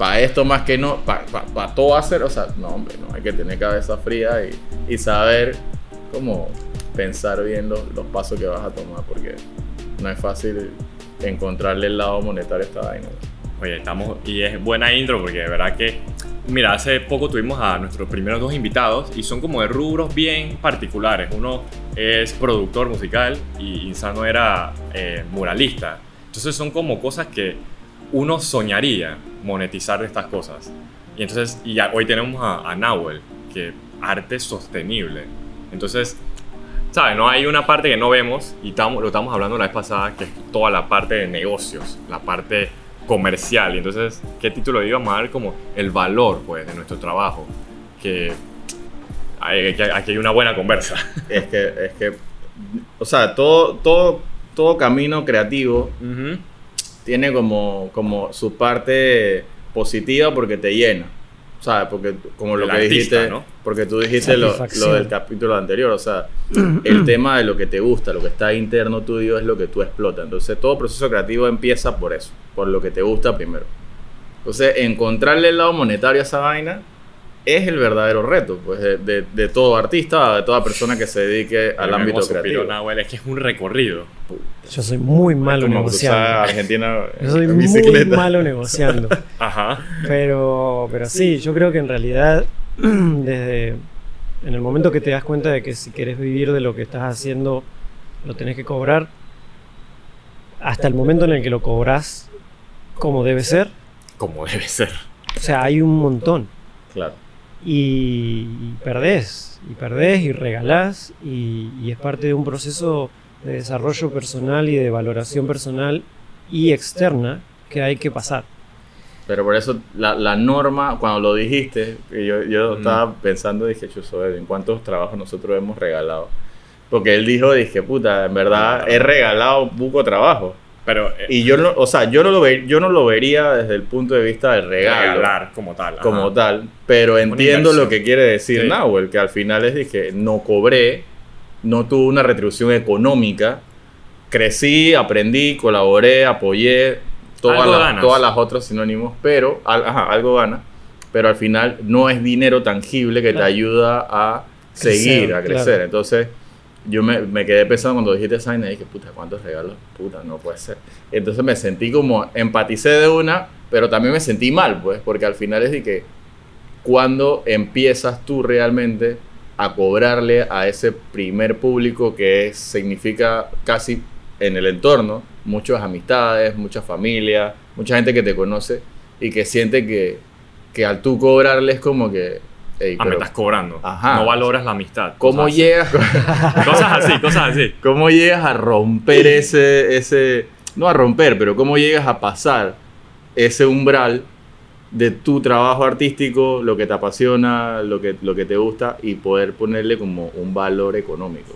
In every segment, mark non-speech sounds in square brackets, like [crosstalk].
para esto más que no, para todo hacer, o sea, no, hombre, no, hay que tener cabeza fría y, y saber cómo pensar bien los, los, pasos que vas a tomar, porque no es fácil encontrarle el lado monetario a esta vaina. Oye, estamos, y es buena intro porque de verdad que, mira, hace poco tuvimos a nuestros primeros dos invitados y son como de rubros bien particulares. Uno es productor musical y Insano era eh, muralista. Entonces son como cosas que uno soñaría monetizar estas cosas. Y entonces, y hoy tenemos a, a Nahuel, que arte sostenible. Entonces, ¿sabes? No hay una parte que no vemos y estamos, lo estamos hablando la vez pasada, que es toda la parte de negocios, la parte comercial. Y entonces, ¿qué título íbamos a dar como el valor, pues, de nuestro trabajo? Que aquí hay una buena conversa. [laughs] Es que, es que, o sea, todo, todo, todo camino creativo tiene como, como su parte positiva porque te llena. ¿Sabes? Porque como lo que dijiste, ¿no? porque tú dijiste lo, lo, del capítulo anterior, o sea, el [clears throat] tema de lo que te gusta, lo que está interno tuyo es lo que tú explotas. Entonces todo proceso creativo empieza por eso, por lo que te gusta primero. Entonces encontrarle el lado monetario a esa vaina es el verdadero reto pues, de, de, todo artista, de toda persona que se dedique al ámbito creativo. es que es un recorrido. Yo soy muy malo negociando. Argentina yo soy muy malo negociando. Ajá. Pero, pero sí, yo creo que en realidad, [clears throat] desde en el momento que te das cuenta de que si quieres vivir de lo que estás haciendo, lo tenés que cobrar, hasta el momento en el que lo cobras como debe ser. Como debe ser. O sea, hay un montón. Claro y, perdés, y perdés y regalás, y, es parte de un proceso de desarrollo personal y de valoración personal y externa que hay que pasar. Pero por eso la, norma, cuando lo dijiste, yo, yo estaba pensando, dije, yo ¿en cuántos trabajos nosotros hemos regalado? Porque él dijo, dije, puta, en verdad he regalado buco trabajo. Pero, eh, y yo no, o sea, yo no, lo yo no lo vería desde el punto de vista del regalo. Regalar como tal. Como tal. Pero entiendo lo que quiere decir Nahuel, que al final es dije, no cobré, no tuve una retribución económica, crecí, aprendí, colaboré, apoyé, todas, las, todas las otros sinónimos, pero, ajá, algo gana, pero al final no es dinero tangible que te ayuda a seguir, a crecer. Entonces yo me, quedé pensando cuando dijiste esa y dije, puta, ¿cuántos regalos? Puta, no puede ser. Entonces me sentí como, empaticé de una, pero también me sentí mal, pues, porque al final es de que cuando empiezas tú realmente a cobrarle a ese primer público que significa casi en el entorno, muchas amistades, mucha familia, mucha gente que te conoce y que siente que, que al tú cobrarle es como que ah, me estás cobrando. No valoras la amistad. ¿Cómo llegas? [laughs] cosas así, cosas así. ¿Cómo llegas a romper ese, ese. No a romper, pero cómo llegas a pasar ese umbral de tu trabajo artístico, lo que te apasiona, lo que, lo que te gusta y poder ponerle como un valor económico?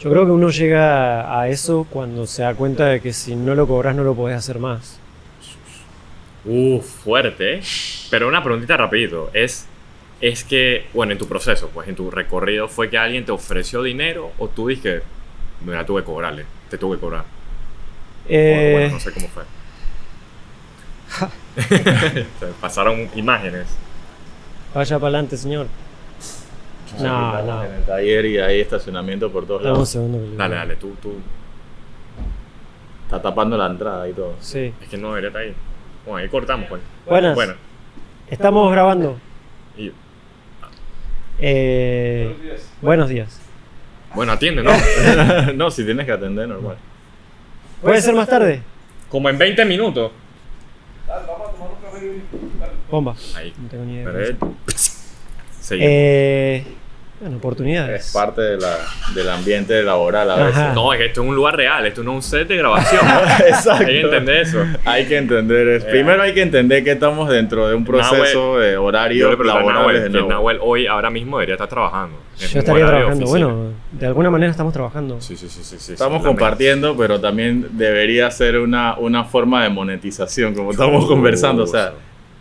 Yo creo que uno llega a eso cuando se da cuenta de que si no lo cobras no lo podés hacer más. Uf, fuerte. Pero una preguntita rapidito. Es es que, bueno, en tu proceso, pues en tu recorrido, ¿fue que alguien te ofreció dinero o tú dijiste, mira, tuve que cobrarle, te tuve que cobrar? Eh... bueno, no sé cómo fue. [laughs] [laughs] Se pasaron imágenes. Vaya para adelante, señor. No, no. En el taller y hay estacionamiento por todos lados. Un segundo. Dale, dale, tú, tú. Está tapando la entrada y todo. Sí. Es que no debería estar ahí. Bueno, ahí cortamos, pues. Buenas. Bueno. Estamos grabando. Y eh, buenos días. Bueno, atiende, ¿no? [laughs] no, si tienes que atender, normal. ¿Puede ser más tarde? Como en 20 minutos. Bomba. Ahí. No tengo ni idea. [laughs] Eh, bueno, oportunidades. Es parte de la, del ambiente laboral a veces. No, es que esto es un lugar real, esto no es un set de grabación. [laughs] Exacto. Hay que entender eso. Hay que entender eso. Eh. Primero hay que entender que estamos dentro de un proceso de horario laboral. Nahuel, Nahuel hoy, ahora mismo, debería estar trabajando. Yo estaría trabajando. Bueno, de alguna manera estamos trabajando. Sí, sí, sí. sí, estamos compartiendo, pero también debería ser una, una forma de monetización, como estamos conversando. O sea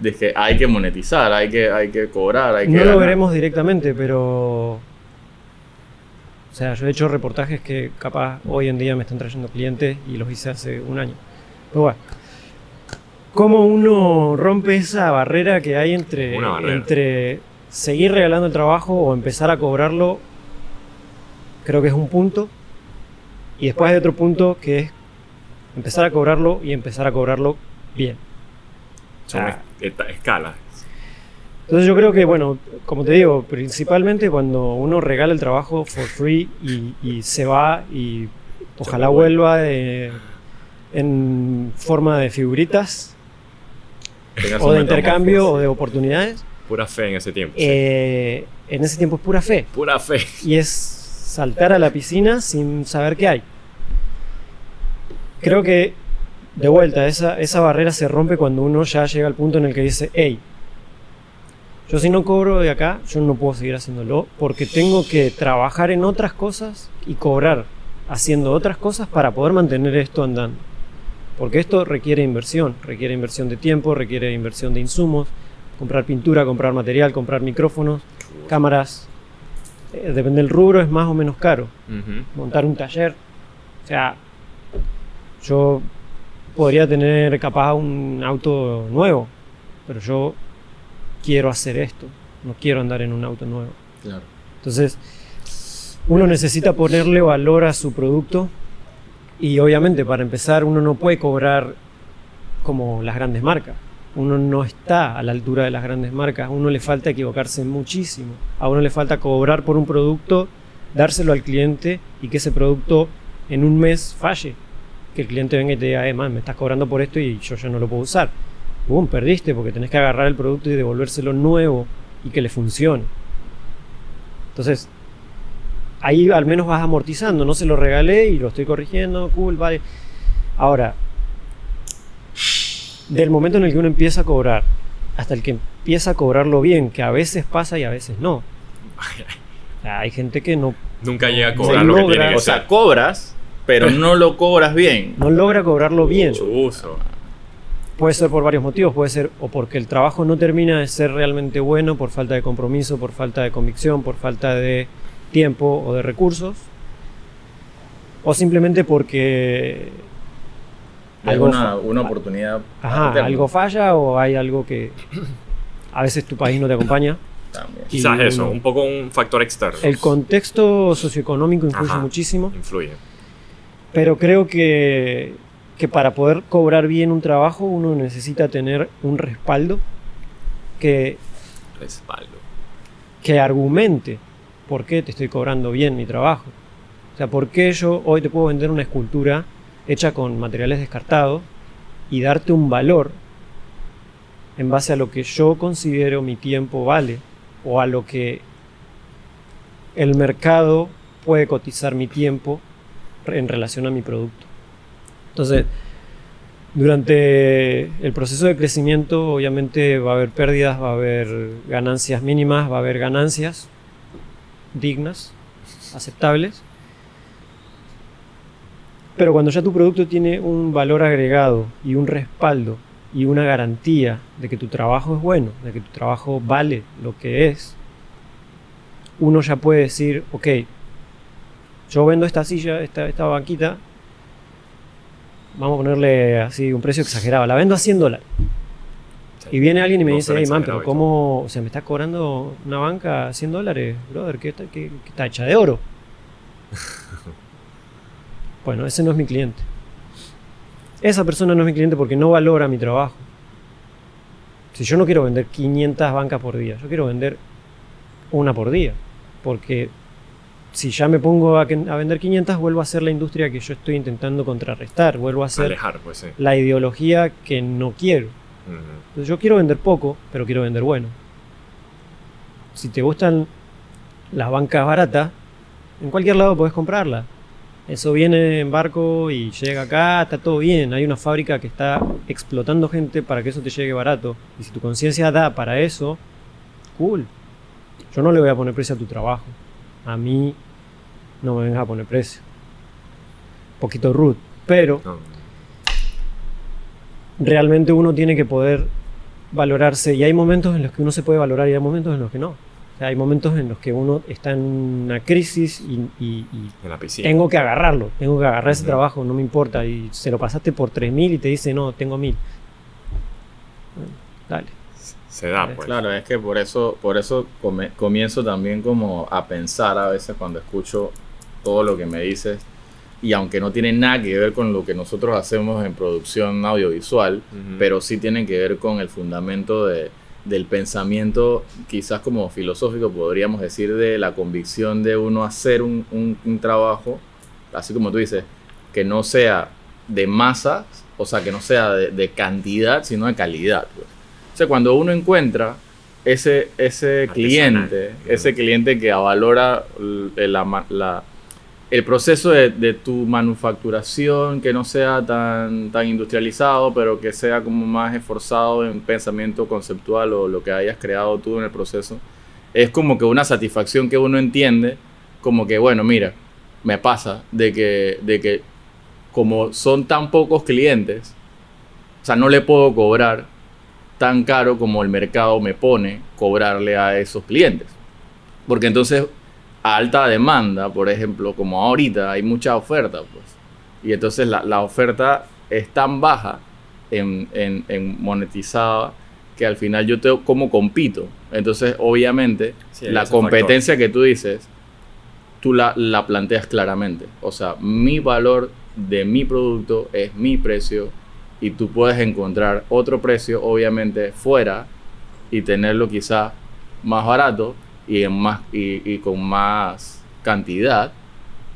de que hay que monetizar, hay que, hay que cobrar, hay que... No lo veremos directamente, pero... O sea, yo he hecho reportajes que capaz hoy en día me están trayendo clientes y los hice hace un año. Pero bueno. ¿Cómo uno rompe esa barrera que hay entre, entre seguir regalando el trabajo o empezar a cobrarlo? Creo que es un punto. Y después hay otro punto que es empezar a cobrarlo y empezar a cobrarlo bien. Son escalas. Entonces yo creo que, bueno, como te digo, principalmente cuando uno regala el trabajo for free y, se va y ojalá vuelva en forma de figuritas o de intercambio o de oportunidades. Pura fe en ese tiempo. Eh, en ese tiempo es pura fe. Pura fe. Y es saltar a la piscina sin saber qué hay. Creo que, de vuelta, esa, esa barrera se rompe cuando uno ya llega al punto en el que dice, hey, yo si no cobro de acá, yo no puedo seguir haciéndolo porque tengo que trabajar en otras cosas y cobrar haciendo otras cosas para poder mantener esto andando. Porque esto requiere inversión, requiere inversión de tiempo, requiere inversión de insumos, comprar pintura, comprar material, comprar micrófonos, cámaras. Eh, depende del rubro, es más o menos caro. Montar un taller. O sea, yo podría tener capaz un auto nuevo, pero yo quiero hacer esto, no quiero andar en un auto nuevo. Claro. Entonces, uno necesita ponerle valor a su producto y obviamente para empezar uno no puede cobrar como las grandes marcas. Uno no está a la altura de las grandes marcas, a uno le falta equivocarse muchísimo, a uno le falta cobrar por un producto, dárselo al cliente y que ese producto en un mes falle. Que el cliente venga y te diga, eh, man, me estás cobrando por esto y yo ya no lo puedo usar boom, perdiste porque tenés que agarrar el producto y devolvérselo nuevo y que le funcione. Entonces, ahí al menos vas amortizando, no se lo regalé y lo estoy corrigiendo, cool, vale. Ahora, del momento en el que uno empieza a cobrar hasta el que empieza a cobrarlo bien, que a veces pasa y a veces no. [laughs] hay gente que no. Nunca llega a cobrar lo que tiene O sea, cobras, pero no lo cobras bien. No logra cobrarlo bien. Chuso. Puede ser por varios motivos, puede ser o porque el trabajo no termina de ser realmente bueno por falta de compromiso, por falta de convicción, por falta de tiempo o de recursos, o simplemente porque alguna una oportunidad. Ajá, algo falla o hay algo que a veces tu país no te acompaña. También. Quizás eso, un poco un factor externo. El contexto socioeconómico influye muchísimo. Influye. Pero creo que que para poder cobrar bien un trabajo uno necesita tener un respaldo que, respaldo. que argumente por qué te estoy cobrando bien mi trabajo. O sea, por qué yo hoy te puedo vender una escultura hecha con materiales descartados y darte un valor en base a lo que yo considero mi tiempo vale o a lo que el mercado puede cotizar mi tiempo en relación a mi producto. Entonces, durante el proceso de crecimiento obviamente va a haber pérdidas, va a haber ganancias mínimas, va a haber ganancias dignas, aceptables. Pero cuando ya tu producto tiene un valor agregado y un respaldo y una garantía de que tu trabajo es bueno, de que tu trabajo vale lo que es, uno ya puede decir, ok, yo vendo esta silla, esta, esta banquita, vamos a ponerle así un precio exagerado, la vendo a 100 dólares. Y viene alguien y me dice, hey man, pero ¿cómo? O sea, me estás cobrando una banca a 100 dólares, brother, que está, está hecha de oro. [laughs] bueno, ese no es mi cliente. Esa persona no es mi cliente porque no valora mi trabajo. Si yo no quiero vender 500 bancas por día, yo quiero vender una por día. Porque si ya me pongo a, vender 500, vuelvo a hacer la industria que yo estoy intentando contrarrestar, vuelvo a hacer pues, la ideología que no quiero. Entonces yo quiero vender poco, pero quiero vender bueno. Si te gustan las bancas baratas, en cualquier lado puedes comprarla. Eso viene en barco y llega acá, está todo bien. Hay una fábrica que está explotando gente para que eso te llegue barato. Y si tu conciencia da para eso, cool. Yo no le voy a poner precio a tu trabajo a mí no me vengas a poner precio. Un poquito rude, pero realmente uno tiene que poder valorarse y hay momentos en los que uno se puede valorar y hay momentos en los que no. hay momentos en los que uno está en una crisis y, tengo que agarrarlo, tengo que agarrar ese trabajo, no me importa. Y se lo pasaste por 3.000 y te dice, no, tengo 1.000. dale. Se da, pues. Claro, es que por eso, por eso comienzo también como a pensar a veces cuando escucho todo lo que me dices y aunque no tiene nada que ver con lo que nosotros hacemos en producción audiovisual, pero sí tiene que ver con el fundamento de, del pensamiento, quizás como filosófico podríamos decir, de la convicción de uno hacer un, un, trabajo, así como tú dices, que no sea de masa, o sea, que no sea de, cantidad, sino de calidad. Pues. O sea, cuando uno encuentra ese, ese cliente, ese cliente que avalora la, la el proceso de, tu manufacturación que no sea tan, tan industrializado, pero que sea como más esforzado en pensamiento conceptual o lo que hayas creado tú en el proceso, es como que una satisfacción que uno entiende, como que, bueno, mira, me pasa de que, de que como son tan pocos clientes, o sea, no le puedo cobrar tan caro como el mercado me pone cobrarle a esos clientes. Porque entonces alta demanda, por ejemplo, como ahorita hay mucha oferta, pues. Y entonces la, oferta es tan baja en, en, monetizada que al final yo tengo como compito. Entonces, obviamente, la competencia que tú dices, tú la, la planteas claramente. O sea, mi valor de mi producto es mi precio y tú puedes encontrar otro precio, obviamente, fuera y tenerlo quizá más barato y, en más, y, con más cantidad,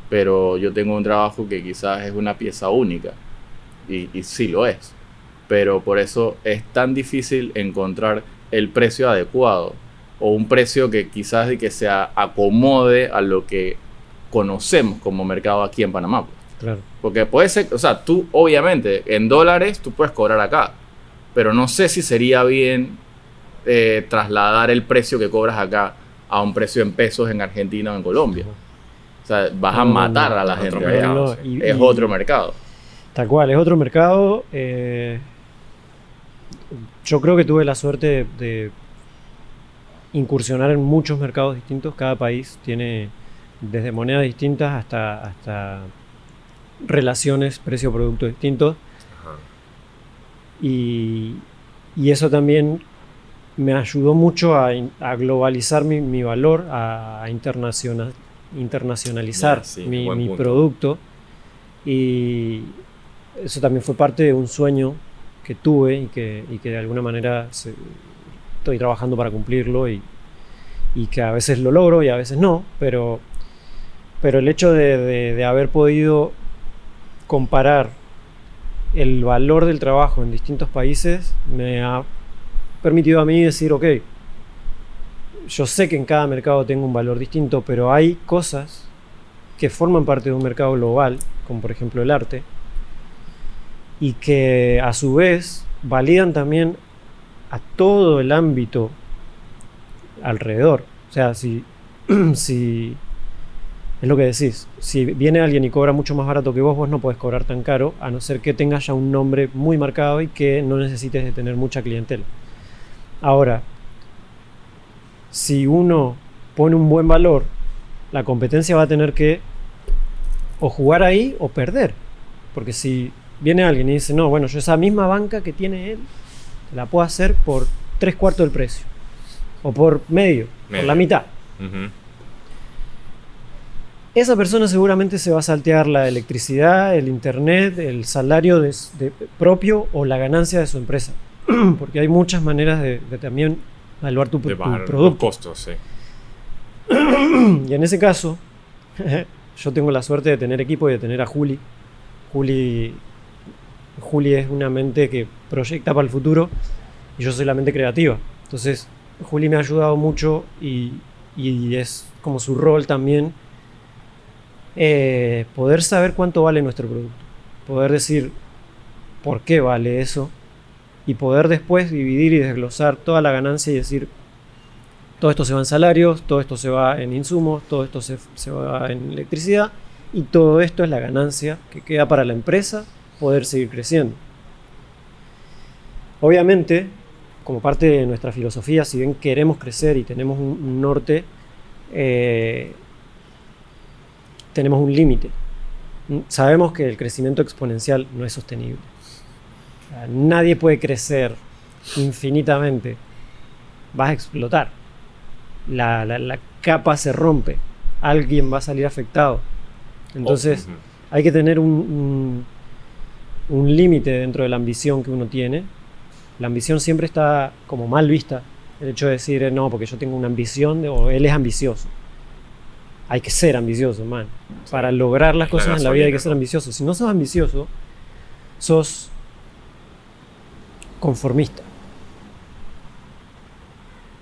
pero yo tengo un trabajo que quizás es una pieza única y, y sí lo es, pero por eso es tan difícil encontrar el precio adecuado o un precio que quizás que se acomode a lo que conocemos como mercado aquí en Panamá. Pues. Claro. Porque puede ser, o sea, tú obviamente en dólares tú puedes cobrar acá, pero no sé si sería bien eh, trasladar el precio que cobras acá a un precio en pesos en Argentina o en Colombia. O sea, vas a matar a la gente es otro mercado. Tal cual, es otro mercado. Eh, yo creo que tuve la suerte de, incursionar en muchos mercados distintos. Cada país tiene desde monedas distintas hasta, hasta relaciones precio-producto distintos. Y, y, eso también me ayudó mucho a, globalizar mi, valor, a, internacionalizar mi, producto. Y eso también fue parte de un sueño que tuve y que, de alguna manera estoy trabajando para cumplirlo y, que a veces lo logro y a veces no, pero, pero el hecho de haber podido comparar el valor del trabajo en distintos países me ha permitido a mí decir, ok, yo sé que en cada mercado tengo un valor distinto, pero hay cosas que forman parte de un mercado global, como por ejemplo el arte, y que a su vez validan también a todo el ámbito alrededor. O sea, si, [clears throat] si es lo que decís, si viene alguien y cobra mucho más barato que vos, vos no podés cobrar tan caro, a no ser que tengas ya un nombre muy marcado y que no necesites de tener mucha clientela. Ahora, si uno pone un buen valor, la competencia va a tener que o jugar ahí o perder. Porque si viene alguien y dice, no, bueno, yo esa misma banca que tiene él, la puedo hacer por tres cuartos del precio. O por medio, por la mitad. Esa persona seguramente se va a saltear la electricidad, el internet, el salario propio o la ganancia de su empresa. [clears throat] porque hay muchas maneras de, también evaluar tu, de producto. Los costos, sí. [clears throat] y en ese caso, [laughs] yo tengo la suerte de tener equipo y de tener a Juli. Juli, Juli es una mente que proyecta para el futuro y yo soy la mente creativa. Entonces, Juli me ha ayudado mucho y, es como su rol también eh, poder saber cuánto vale nuestro producto. Poder decir por qué vale eso y poder después dividir y desglosar toda la ganancia y decir, todo esto se va en salarios, todo esto se va en insumos, todo esto se, va en electricidad y todo esto es la ganancia que queda para la empresa poder seguir creciendo. Obviamente, como parte de nuestra filosofía, si bien queremos crecer y tenemos un, norte, eh, tenemos un límite. Sabemos que el crecimiento exponencial no es sostenible nadie puede crecer infinitamente, vas a explotar. La, capa se rompe. Alguien va a salir afectado. Entonces, hay que tener un, un límite dentro de la ambición que uno tiene. La ambición siempre está como mal vista. El hecho de decir, no, porque yo tengo una ambición, o él es ambicioso. Hay que ser ambicioso, man. Para lograr las cosas en la vida hay que ser ambicioso. Si no sos ambicioso, sos conformista.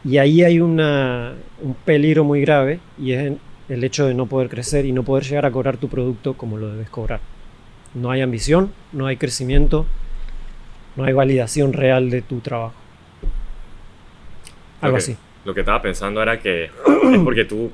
Y ahí hay una, un peligro muy grave y es el hecho de no poder crecer y no poder llegar a cobrar tu producto como lo debes cobrar. No hay ambición, no hay crecimiento, no hay validación real de tu trabajo. Algo así. Lo que estaba pensando era que es porque tú,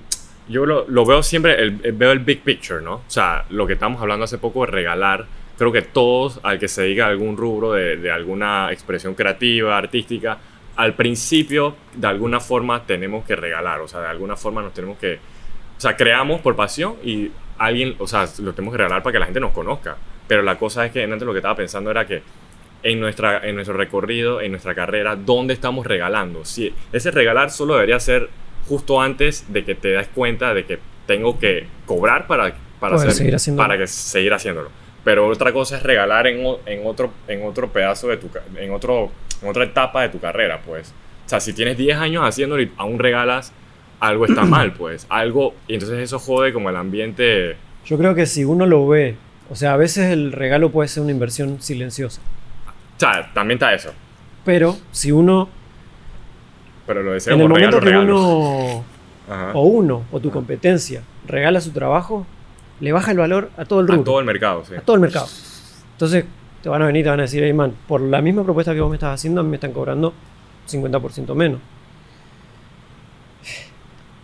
yo lo, veo siempre, veo el big picture, ¿no? O sea, lo que estamos hablando hace poco de regalar, creo que todos, al que se diga algún rubro de, de alguna expresión creativa, artística, al principio, de alguna forma, tenemos que regalar, o sea, de alguna forma nos tenemos que, o sea, creamos por pasión y alguien, o sea, lo tenemos que regalar para que la gente nos conozca. Pero la cosa es que antes lo que estaba pensando era que en, nuestra, en nuestro recorrido, en nuestra carrera, ¿dónde estamos regalando? Si ese regalar solo debería ser justo antes de que te des cuenta de que tengo que cobrar para, para, seguir para que seguir haciéndolo. Pero otra cosa es regalar en, en, otro, en otro pedazo de tu... En, otro, en otra etapa de tu carrera, pues. O sea, si tienes 10 años haciéndolo y aún regalas, algo está [clears throat] mal, pues. Algo... Y entonces eso jode como el ambiente... Yo creo que si uno lo ve... O sea, a veces el regalo puede ser una inversión silenciosa. O sea, también está eso. Pero si uno. Pero lo deseo En el momento que uno. [laughs] O uno, o tu competencia, regala su trabajo, le baja el valor a todo el rubro. A todo el mercado, sí. A todo el mercado. Entonces, te van a venir y te van a decir, hey man, por la misma propuesta que vos me estás haciendo, a mí me están cobrando 50% menos.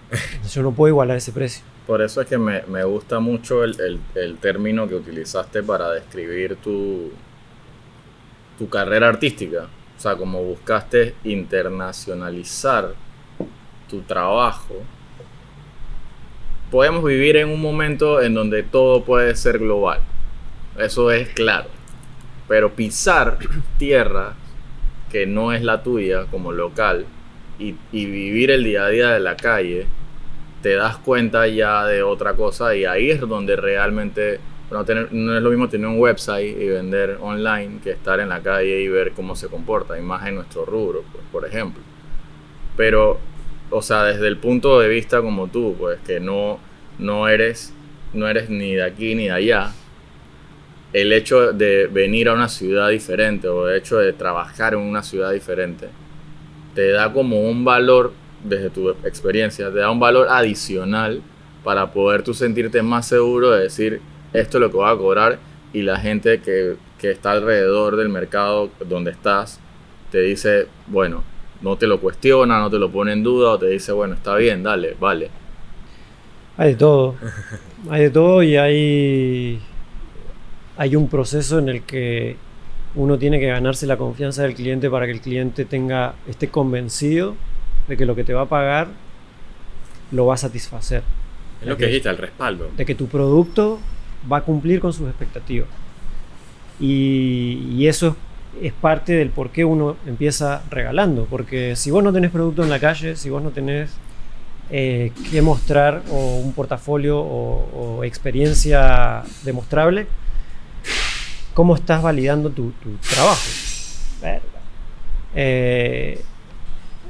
[sighs] Yo no puedo igualar ese precio. Por eso es que me, me gusta mucho el, el, término que utilizaste para describir tu, tu carrera artística. O sea, como buscaste internacionalizar tu trabajo, podemos vivir en un momento en donde todo puede ser global. Eso es claro. Pero pisar [clears throat] tierra que no es la tuya como local y, y, vivir el día a día de la calle, te das cuenta ya de otra cosa y ahí es donde realmente no, tener, no es lo mismo tener un website y vender online que estar en la calle y ver cómo se comporta, y más en nuestro rubro, pues, por ejemplo. Pero, o sea, desde el punto de vista como tú, pues que no, no, eres, no eres ni de aquí ni de allá, el hecho de venir a una ciudad diferente o el hecho de trabajar en una ciudad diferente, te da como un valor, desde tu experiencia, te da un valor adicional para poder tú sentirte más seguro de decir, esto es lo que va a cobrar y la gente que, está alrededor del mercado donde estás te dice, bueno, no te lo cuestiona, no te lo pone en duda o te dice, bueno, está bien, dale, vale. Hay de todo. hay de todo y hay, hay un proceso en el que uno tiene que ganarse la confianza del cliente para que el cliente tenga, esté convencido de que lo que te va a pagar lo va a satisfacer. Es lo que dijiste, el respaldo. De que tu producto va a cumplir con sus expectativas. Y, eso es parte del por qué uno empieza regalando. Porque si vos no tenés producto en la calle, si vos no tenés eh, que mostrar o un portafolio o, experiencia demostrable, ¿cómo estás validando tu, trabajo? Eh,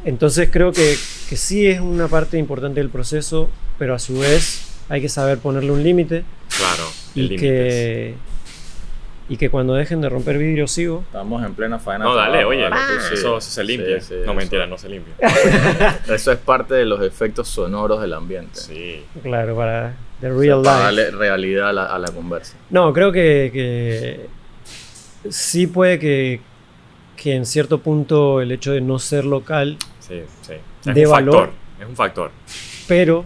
entonces creo que, que sí es una parte importante del proceso, pero a su vez hay que saber ponerle un límite. Claro y que y que cuando dejen de romper vidrio sigo. Estamos en plena faena. No, dale, oye, eso se limpia. no, mentira, no se limpia. [laughs] eso es parte de los efectos sonoros del ambiente. Sí. Claro, para the real life. darle realidad a la, conversa. No, creo que, que sí puede que, que, en cierto punto el hecho de no ser local sí, sí. Es de un valor, factor, es un factor. Pero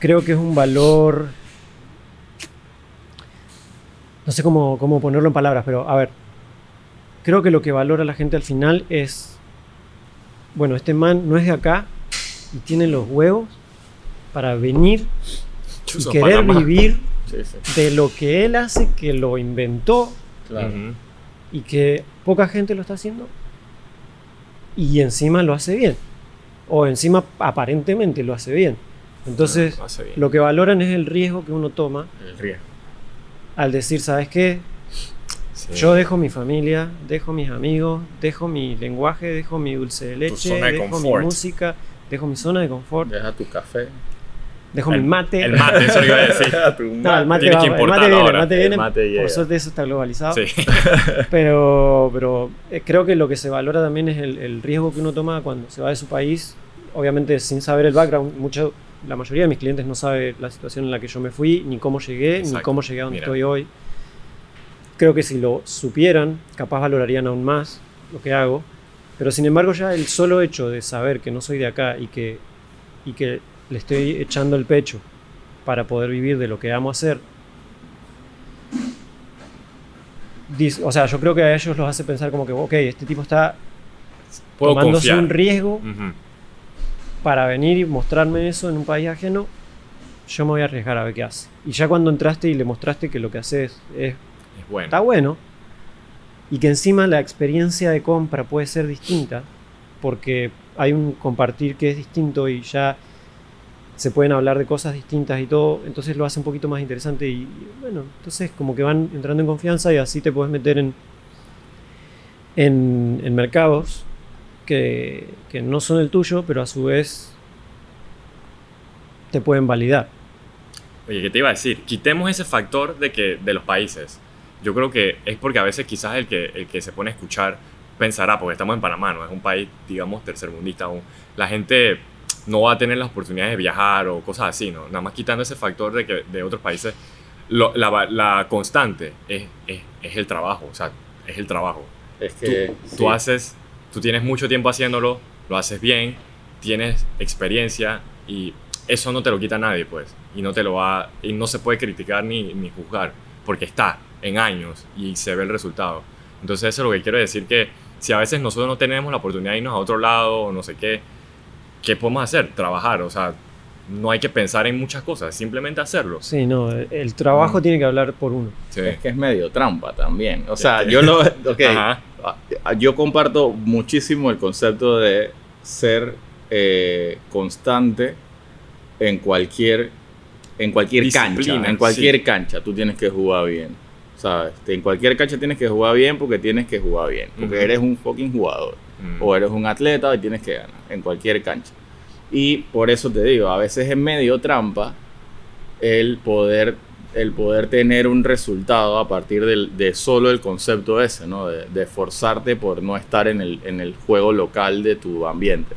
creo que es un valor no sé cómo, cómo ponerlo en palabras, pero a ver, creo que lo que valora la gente al final es, bueno, este man no es de acá y tiene los huevos para venir y querer vivir de lo que él hace, que lo inventó y que poca gente lo está haciendo. y encima lo hace bien. O encima aparentemente lo hace bien. Entonces, lo que valoran es el riesgo que uno toma. El riesgo. Al decir, ¿sabes qué? Yo dejo mi familia, dejo mis amigos, dejo mi lenguaje, dejo mi dulce de leche, dejo mi música, dejo mi zona de confort. Deja tu café. Dejo mi mate. El mate, eso iba a [laughs] decir. no, el mate, va, el mate viene, el mate viene. por suerte eso está globalizado. Sí. [laughs] [laughs] pero, pero eh, creo que lo que se valora también es el, riesgo que uno toma cuando se va de su país. Obviamente sin saber el background, mucho, la mayoría de mis clientes no sabe la situación en la que yo me fui, ni cómo llegué, ni cómo llegué a donde estoy hoy. Creo que si lo supieran, capaz valorarían aún más lo que hago. Pero sin embargo ya el solo hecho de saber que no soy de acá y que, y que le estoy echando el pecho para poder vivir de lo que amo hacer, o sea, yo creo que a ellos los hace pensar como que, ok, este tipo está tomándose un riesgo para venir y mostrarme eso en un país ajeno, yo me voy a arriesgar a ver qué hace. Y ya cuando entraste y le mostraste que lo que haces es, bueno. está bueno, y que encima la experiencia de compra puede ser distinta, porque hay un compartir que es distinto y ya se pueden hablar de cosas distintas y todo, entonces lo hace un poquito más interesante y, bueno, entonces como que van entrando en confianza y así te puedes meter en, en, mercados que, que, no son el tuyo, pero a su vez te pueden validar. Oye, ¿qué te iba a decir? Quitemos ese factor de que de los países. Yo creo que es porque a veces quizás el que, el que se pone a escuchar pensará, porque estamos en Panamá, no es un país, digamos, tercermundista aún. La gente no va a tener las oportunidades de viajar o cosas así, ¿no? Nada más quitando ese factor de que de otros países, la, la, constante es, es, es, el trabajo, o sea, es el trabajo. Es que tú, haces, tú tienes mucho tiempo haciéndolo, lo haces bien, tienes experiencia y eso no te lo quita nadie, pues, y no te lo va, y no se puede criticar ni, ni juzgar, porque está en años y se ve el resultado. Entonces eso es lo que quiero decir que si a veces nosotros no tenemos la oportunidad de irnos a otro lado o no sé qué, ¿qué podemos hacer? Trabajar, o sea, no hay que pensar en muchas cosas, simplemente hacerlo. Sí, no, el trabajo mm. tiene que hablar por uno. Es que es medio trampa también. O sea, yo lo, [laughs] yo comparto muchísimo el concepto de ser eh, constante en cualquier, en cualquier cancha. En cualquier cancha tú tienes que jugar bien. ¿Sabes? En cualquier cancha tienes que jugar bien porque tienes que jugar bien. Porque eres un fucking jugador. O eres un atleta y tienes que ganar en cualquier cancha. Y por eso te digo, a veces es medio trampa el poder, el poder tener un resultado a partir de, solo el concepto ese, ¿no? De, de, esforzarte por no estar en el, en el juego local de tu ambiente.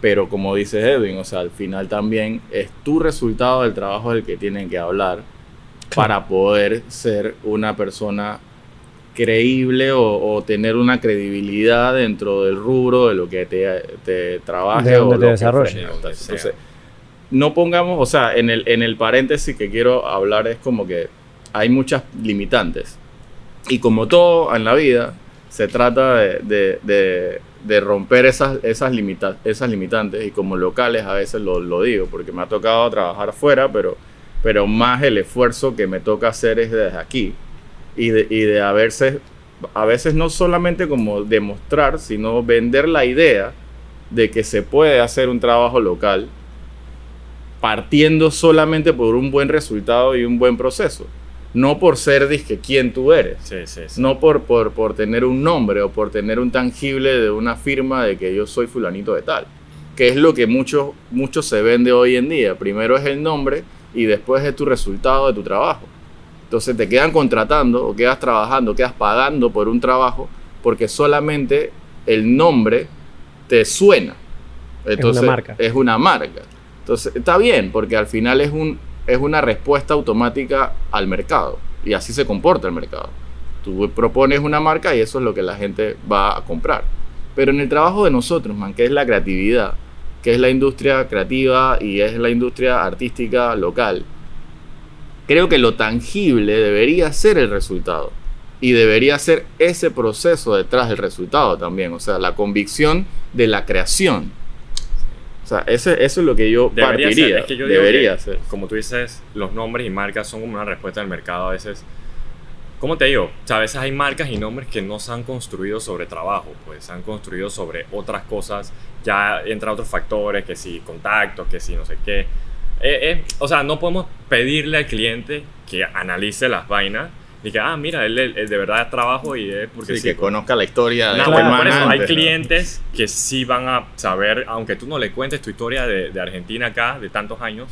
Pero como dice Edwin, o sea, al final también es tu resultado del trabajo del que tienen que hablar para poder ser una persona creíble o, tener una credibilidad dentro del rubro de lo que te, te trabaje o te desarrolle. Entonces, no pongamos, o sea, en el, en el paréntesis que quiero hablar es como que hay muchas limitantes. Y como todo en la vida, se trata de, de, de, romper esas, esas, esas limitantes. Y como locales a veces lo, lo, digo, porque me ha tocado trabajar afuera, pero, pero más el esfuerzo que me toca hacer es desde aquí y de, y de haberse, a veces no solamente como demostrar, sino vender la idea de que se puede hacer un trabajo local partiendo solamente por un buen resultado y un buen proceso. No por ser disque quién tú eres. No por, por, por tener un nombre o por tener un tangible de una firma de que yo soy fulanito de tal. Que es lo que mucho, mucho se vende hoy en día. Primero es el nombre y después es tu resultado de tu trabajo. Entonces te quedan contratando o quedas trabajando, quedas pagando por un trabajo porque solamente el nombre te suena. Entonces, es una marca. Es una marca. Entonces está bien porque al final es, un, es una respuesta automática al mercado y así se comporta el mercado. Tú propones una marca y eso es lo que la gente va a comprar. Pero en el trabajo de nosotros, man, que es la creatividad, que es la industria creativa y es la industria artística local, creo que lo tangible debería ser el resultado. Y debería ser ese proceso detrás del resultado también. O sea, la convicción de la creación. O sea, ese, eso es lo que yo partiría. debería ser. Como tú dices, los nombres y marcas son como una respuesta del mercado a veces. ¿Cómo te digo? O sea, a veces hay marcas y nombres que no se han construido sobre trabajo, pues se han construido sobre otras cosas, ya entran otros factores, que si contactos, que si no sé qué. Eh, eh, o sea, no podemos pedirle al cliente que analice las vainas y que, ah, mira, él, de verdad trabajo y es porque sí, que conozca la historia. No, por eso hay clientes que sí van a saber, aunque tú no le cuentes tu historia de, de Argentina acá, de tantos años,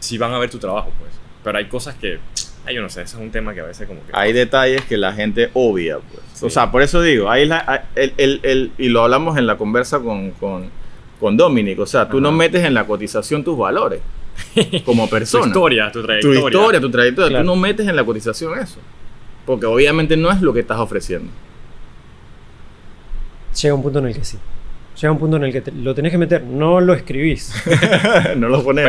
sí van a ver tu trabajo, pues. Pero hay cosas que Ay, yo no sé, eso es un tema que a veces como que... Hay detalles que la gente obvia, pues. O sea, por eso digo, ahí la, el, el, el, y lo hablamos en la conversa con, con, con Dominic, o sea, tú no metes en la cotización tus valores [laughs] como persona. tu historia, tu trayectoria. Tu historia, tu trayectoria. Tú no metes en la cotización eso. Porque obviamente no es lo que estás ofreciendo. Llega un punto en el que sí llega un punto en el que lo tenés que meter, no lo escribís. [laughs] no lo pones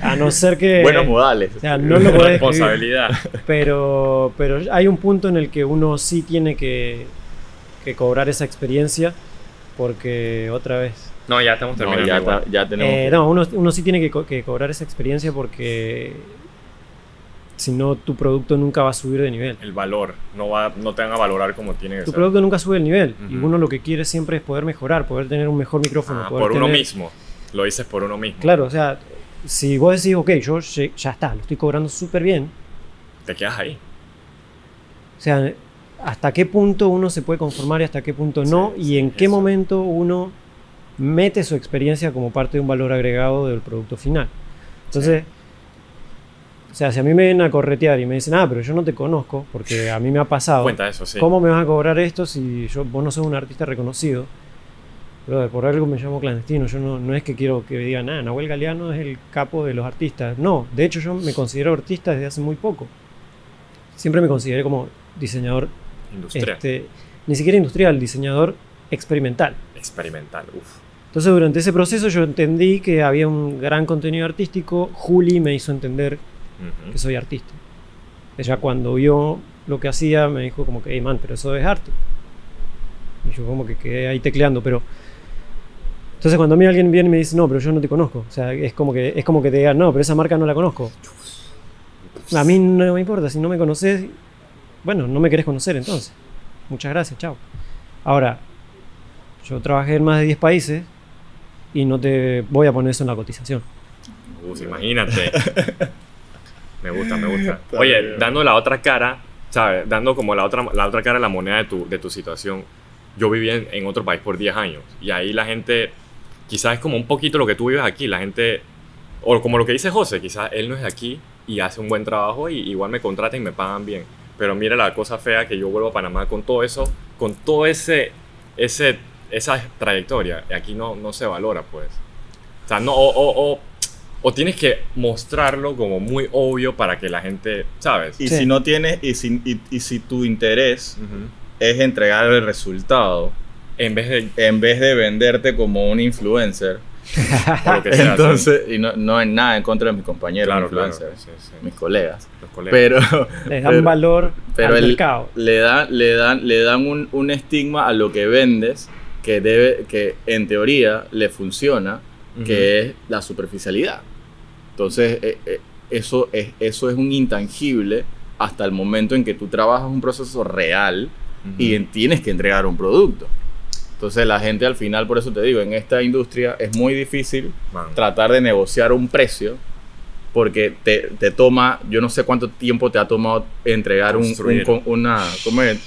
A no ser que. Buenos modales. O sea, no lo podés Responsabilidad. Pero, pero hay un punto en el que uno sí tiene que, que cobrar esa experiencia, porque otra vez. No, ya estamos terminando. No, ya, tenemos. Eh, no, uno, uno, sí tiene que, que cobrar esa experiencia porque si no tu producto nunca va a subir de nivel. El valor, no, va, no te van a valorar como tiene que tu producto nunca sube el nivel y uno lo que quiere siempre es poder mejorar, poder tener un mejor micrófono. Ah, por uno mismo, lo dices por uno mismo. Claro, o sea, si vos decís, ok, yo ya está, lo estoy cobrando súper bien. Te quedas ahí. O sea, hasta qué punto uno se puede conformar y hasta qué punto no, y en qué momento uno mete su experiencia como parte de un valor agregado del producto final. Entonces, o sea, si a mí me vienen a corretear y me dicen, ah, pero yo no te conozco, porque a mí me ha pasado. Cuenta eso, sí. ¿Cómo me vas a cobrar esto si yo, vos no sos un artista reconocido? Pero por algo me llamo clandestino. Yo no, no es que quiero que digan, ah, Nahuel Galeano es el capo de los artistas. No, de hecho yo me considero artista desde hace muy poco. Siempre me consideré como diseñador. Industrial. Este, ni siquiera industrial, diseñador experimental. Experimental, uff. Entonces durante ese proceso yo entendí que había un gran contenido artístico. Juli me hizo entender que soy artista. Ella cuando vio lo que hacía me dijo como que, hey man, pero eso es arte. Y yo como que quedé ahí tecleando, pero... Entonces cuando a mí alguien viene y me dice, no, pero yo no te conozco. O sea, es como que, es como que te digan, no, pero esa marca no la conozco. A mí no me importa, si no me conoces, bueno, no me querés conocer entonces. Muchas gracias, chao. Ahora, yo trabajé en más de 10 países y no te voy a poner eso en la cotización. imagínate. [laughs] Me gusta, me gusta. Oye, dando la otra cara, ¿sabes? Dando como la otra, la otra cara de la moneda de tu, de tu situación. Yo viví en, otro país por 10 años y ahí la gente, quizás es como un poquito lo que tú vives aquí, la gente, o como lo que dice José, quizás él no es de aquí y hace un buen trabajo y igual me contratan y me pagan bien. Pero mira la cosa fea que yo vuelvo a Panamá con todo eso, con todo ese, ese esa trayectoria. Y aquí no, no se valora, pues. O sea, no, o, o o tienes que mostrarlo como muy obvio para que la gente, ¿sabes? Y si no tienes, y si, y, si tu interés es entregar el resultado, en vez de, en vez de venderte como un influencer, [laughs] entonces, y no, no hay nada en contra de mis compañeros influencers, mis colegas, pero [laughs] les dan valor pero al mercado. Le dan, le dan, le dan un, un estigma a lo que vendes que debe, que en teoría le funciona, que es la superficialidad. Entonces, eh, eh, eso, es, eso es un intangible hasta el momento en que tú trabajas un proceso real y tienes que entregar un producto. Entonces la gente al final, por eso te digo, en esta industria es muy difícil tratar de negociar un precio porque te, te, toma, yo no sé cuánto tiempo te ha tomado entregar, un, una,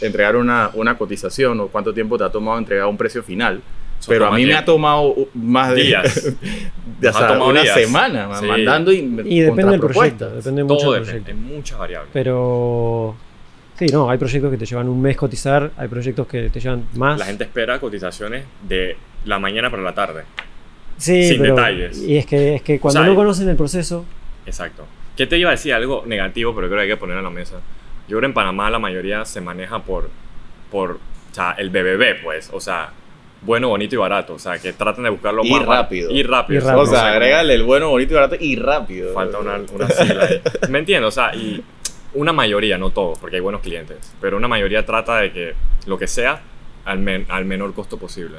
entregar una, una cotización o cuánto tiempo te ha tomado entregar un precio final. Pero a mí me ha tomado más de, días. [laughs] de hasta una semana mandando y, y depende del proyecto. Depende mucho del proyecto. muchas variables. Pero sí, no, hay proyectos que te llevan un mes cotizar, hay proyectos que te llevan más. La gente espera cotizaciones de la mañana para la tarde. Sí, sin detalles. Y es que, es que cuando no conocen el proceso. Exacto. ¿Qué te iba a decir? Algo negativo, pero creo que hay que poner a la mesa. Yo creo que en Panamá la mayoría se maneja por, por o sea, el BBB, pues. O sea, bueno, bonito y barato. O sea, que traten de buscarlo y más rápido. Y rápido. Y O sea, agrégale el bueno, bonito y barato y rápido. Falta una, una sigla [laughs] ¿Me entiendes? O sea, y una mayoría, no todos, porque hay buenos clientes, pero una mayoría trata de que lo que sea al, al menor costo posible.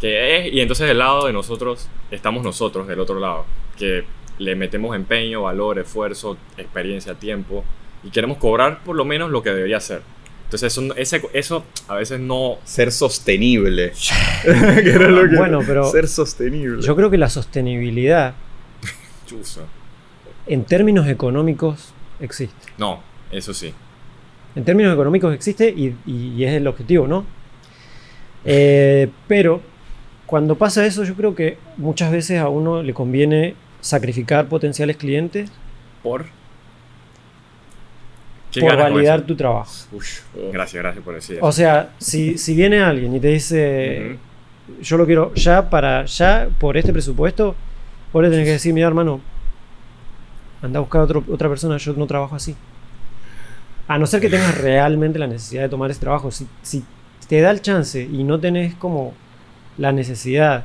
Que es, y entonces del lado de nosotros estamos nosotros, del otro lado, que le metemos empeño, valor, esfuerzo, experiencia, tiempo y queremos cobrar por lo menos lo que debería ser. Entonces eso, ese, eso a veces no... Ser sostenible. [laughs] [laughs] bueno, pero... Ser sostenible. Yo creo que la sostenibilidad... En términos económicos existe. No, eso sí. En términos económicos existe y, es el objetivo, ¿no? Eh, pero cuando pasa eso, yo creo que muchas veces a uno le conviene sacrificar potenciales clientes. ¿Por? Por validar tu trabajo. gracias, gracias por decir O sea, si, si viene alguien y te dice, yo lo quiero ya para ya, por este presupuesto, vos le tenés que decir, mira hermano, anda a buscar a otra persona, yo no trabajo así. A no ser que tengas realmente la necesidad de tomar ese trabajo. Si, si te da el chance y no tenés como la necesidad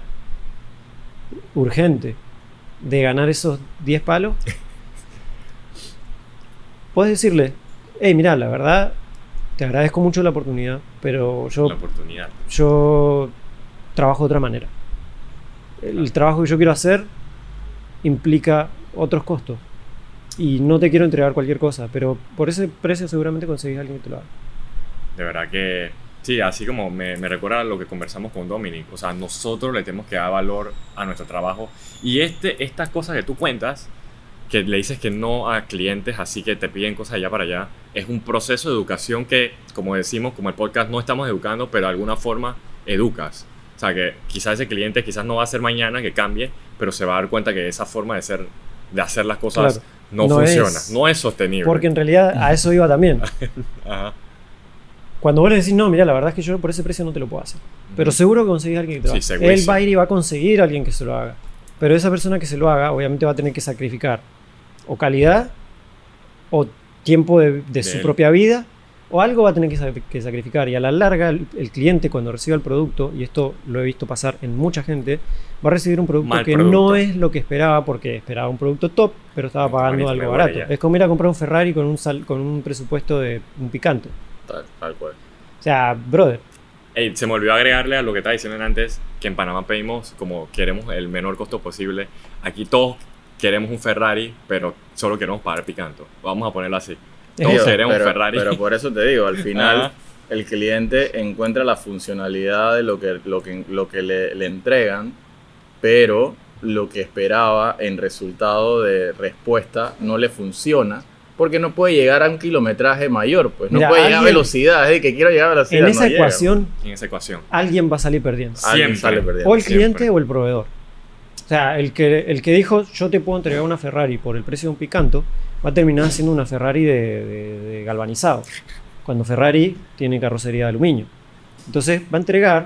urgente de ganar esos 10 palos, puedes decirle, hey, mira, la verdad, te agradezco mucho la oportunidad, pero yo, yo trabajo de otra manera. El trabajo que yo quiero hacer implica otros costos. Y no te quiero entregar cualquier cosa, pero por ese precio seguramente conseguís a alguien que te lo haga. De verdad que sí, así como me, me recuerda lo que conversamos con Dominic. O sea, nosotros le tenemos que dar valor a nuestro trabajo. Y este, estas cosas que tú cuentas, que le dices que no a clientes así que te piden cosas allá para allá, es un proceso de educación que, como decimos, como el podcast no estamos educando, pero de alguna forma educas. O sea, que quizás ese cliente quizás no va a ser mañana que cambie, pero se va a dar cuenta que esa forma de ser, de hacer las cosas no, funciona, no es sostenible. Porque en realidad a eso iba también. [laughs] Ajá. Cuando vos le decís, no, mira, la verdad es que yo por ese precio no te lo puedo hacer. Pero seguro que conseguís a alguien que te lo haga. Él va a ir y va a conseguir a alguien que se lo haga. Pero esa persona que se lo haga, obviamente va a tener que sacrificar o calidad o tiempo de, su propia vida o algo va a tener que, sacrificar. Y a la larga, el, cliente cuando reciba el producto, y esto lo he visto pasar en mucha gente, va a recibir un producto que no es lo que esperaba porque esperaba un producto top, pero estaba pagando algo barato. Es como ir a comprar un Ferrari con un, con un presupuesto de un picante. Tal, cual. O sea, brother. se me olvidó agregarle a lo que estaba diciendo antes, que en Panamá pedimos como queremos el menor costo posible. Aquí todos queremos un Ferrari, pero solo queremos pagar picante. Vamos a ponerlo así. Todos queremos un Ferrari. Pero por eso te digo, al [laughs] final el cliente encuentra la funcionalidad de lo que, lo que, lo que le, le entregan, pero lo que esperaba en resultado de respuesta no le funciona porque no puede llegar a un kilometraje mayor, pues no puede llegar a velocidad, es que quiero llegar a velocidad. En esa ecuación, en esa ecuación, alguien va a salir perdiendo. Alguien sale perdiendo. O el cliente o el proveedor. O sea, el que, el que dijo yo te puedo entregar una Ferrari por el precio de un picanto, va a terminar siendo una Ferrari de, galvanizado, cuando Ferrari tiene carrocería de aluminio. Entonces va a entregar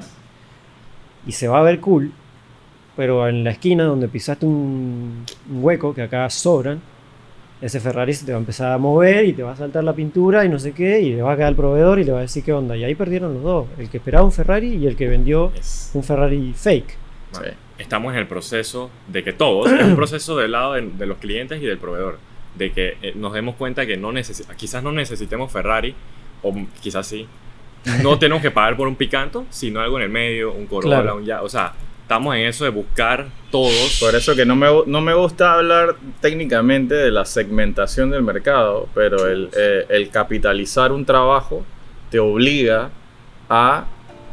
y se va a ver cool, pero en la esquina donde pisaste un, un hueco, que acá sobran, ese Ferrari se te va a empezar a mover y te va a saltar la pintura y no sé qué, y le va a quedar el proveedor y le va a decir qué onda. Y ahí perdieron los dos, el que esperaba un Ferrari y el que vendió un Ferrari fake. Estamos en el proceso de que todos, es un proceso del lado de, los clientes y del proveedor, de que eh, nos demos cuenta que no quizás no necesitemos Ferrari, o quizás sí, no tenemos que pagar por un picanto, sino algo en el medio, un Corolla, un ya, o sea, estamos en eso de buscar todos. Por eso que no me, no me gusta hablar técnicamente de la segmentación del mercado, pero el, eh, el capitalizar un trabajo te obliga a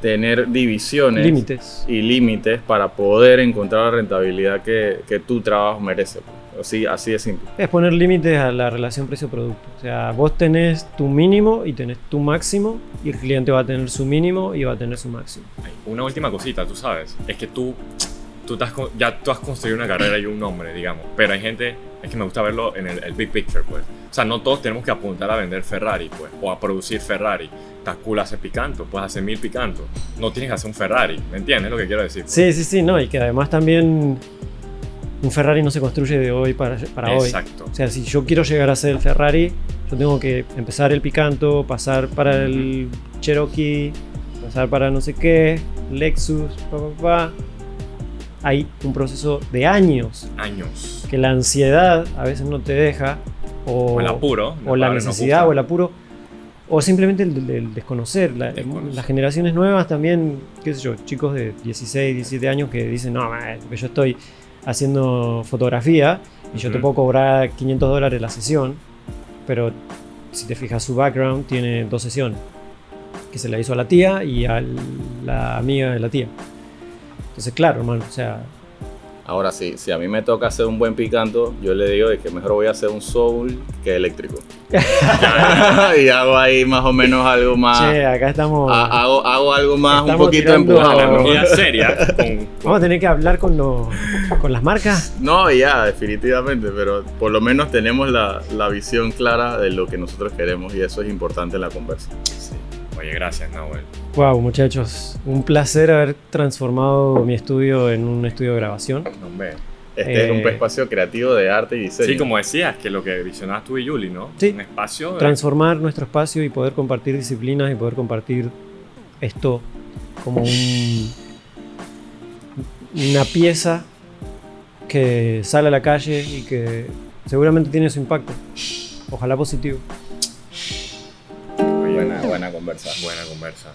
tener divisiones límites. y límites para poder encontrar la rentabilidad que, que tu trabajo merece. Así, así de simple. Es poner límites a la relación precio-producto. O sea, vos tenés tu mínimo y tenés tu máximo y el cliente va a tener su mínimo y va a tener su máximo. Una última cosita, tú sabes, es que tú, tú has, ya tú has construido una carrera y un nombre, digamos, pero hay gente, es que me gusta verlo en el, big picture, pues. O sea, no todos tenemos que apuntar a vender Ferrari, pues, o a producir Ferrari. Estás cool hacer picanto, puedes hacer mil picantos. No tienes que hacer un Ferrari, ¿me entiendes lo que quiero decir? Sí, sí, sí, no, y que además también un Ferrari no se construye de hoy para, para hoy. Exacto. O sea, si yo quiero llegar a ser el Ferrari, yo tengo que empezar el Picanto, pasar para el Cherokee, pasar para no sé qué, Lexus, pa, Hay un proceso de años. Años. Que la ansiedad a veces no te deja. O, el apuro. O la necesidad o el apuro. O simplemente el, desconocer. Las generaciones nuevas también, qué sé yo, chicos de 16, 17 años que dicen, no, que yo estoy haciendo fotografía y yo te puedo cobrar 500 dólares la sesión, pero si te fijas su background, tiene dos sesiones. Que se la hizo a la tía y a la amiga de la tía. Entonces, claro, hermano, o sea, Ahora sí, si a mí me toca hacer un buen picanto, yo le digo de que mejor voy a hacer un soul que eléctrico. [laughs] y hago ahí más o menos algo más. Che, acá estamos. hago, hago algo más, un poquito empujado. seria. Vamos a tener que hablar con, con las marcas. No, ya, definitivamente, pero por lo menos tenemos la, la visión clara de lo que nosotros queremos y eso es importante en la conversa. Sí. Oye, gracias, Nahuel. Wow, muchachos. Un placer haber transformado mi estudio en un estudio de grabación. Este es un eh, espacio creativo de arte y diseño. Sí, como decías, que lo que visionabas tú y Yuli, ¿no? Sí. Un espacio. Transformar nuestro espacio y poder compartir disciplinas y poder compartir esto como un, una pieza que sale a la calle y que seguramente tiene su impacto. Ojalá positivo buena conversa. Buena conversa.